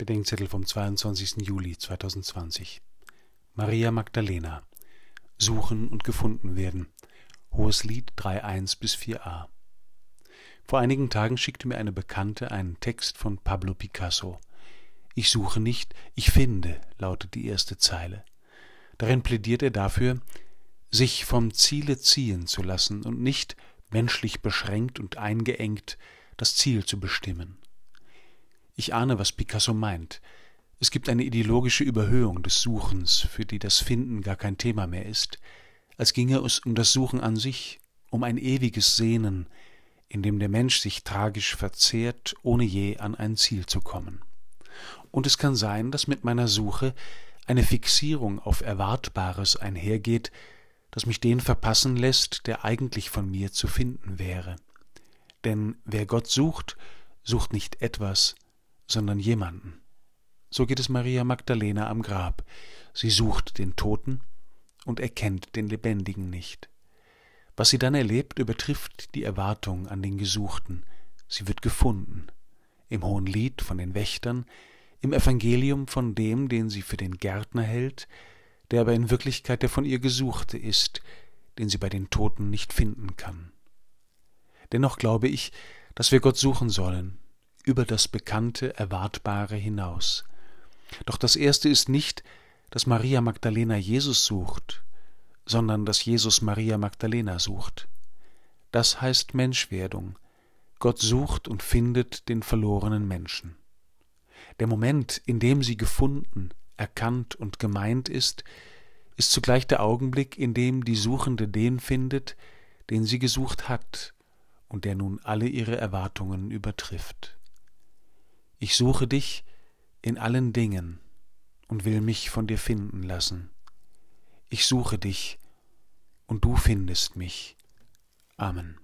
Bedenkzettel vom 22. Juli 2020. Maria Magdalena. Suchen und gefunden werden. Hohes Lied 3.1 bis 4a. Vor einigen Tagen schickte mir eine Bekannte einen Text von Pablo Picasso. Ich suche nicht, ich finde, lautet die erste Zeile. Darin plädiert er dafür, sich vom Ziele ziehen zu lassen und nicht, menschlich beschränkt und eingeengt, das Ziel zu bestimmen. Ich ahne, was Picasso meint. Es gibt eine ideologische Überhöhung des Suchens, für die das Finden gar kein Thema mehr ist, als ginge es um das Suchen an sich, um ein ewiges Sehnen, in dem der Mensch sich tragisch verzehrt, ohne je an ein Ziel zu kommen. Und es kann sein, dass mit meiner Suche eine Fixierung auf Erwartbares einhergeht, das mich den verpassen lässt, der eigentlich von mir zu finden wäre. Denn wer Gott sucht, sucht nicht etwas, sondern jemanden. So geht es Maria Magdalena am Grab. Sie sucht den Toten und erkennt den Lebendigen nicht. Was sie dann erlebt, übertrifft die Erwartung an den Gesuchten. Sie wird gefunden. Im Hohen Lied von den Wächtern, im Evangelium von dem, den sie für den Gärtner hält, der aber in Wirklichkeit der von ihr Gesuchte ist, den sie bei den Toten nicht finden kann. Dennoch glaube ich, dass wir Gott suchen sollen, über das Bekannte, Erwartbare hinaus. Doch das Erste ist nicht, dass Maria Magdalena Jesus sucht, sondern dass Jesus Maria Magdalena sucht. Das heißt Menschwerdung. Gott sucht und findet den verlorenen Menschen. Der Moment, in dem sie gefunden, erkannt und gemeint ist, ist zugleich der Augenblick, in dem die Suchende den findet, den sie gesucht hat und der nun alle ihre Erwartungen übertrifft. Ich suche dich in allen Dingen und will mich von dir finden lassen. Ich suche dich und du findest mich. Amen.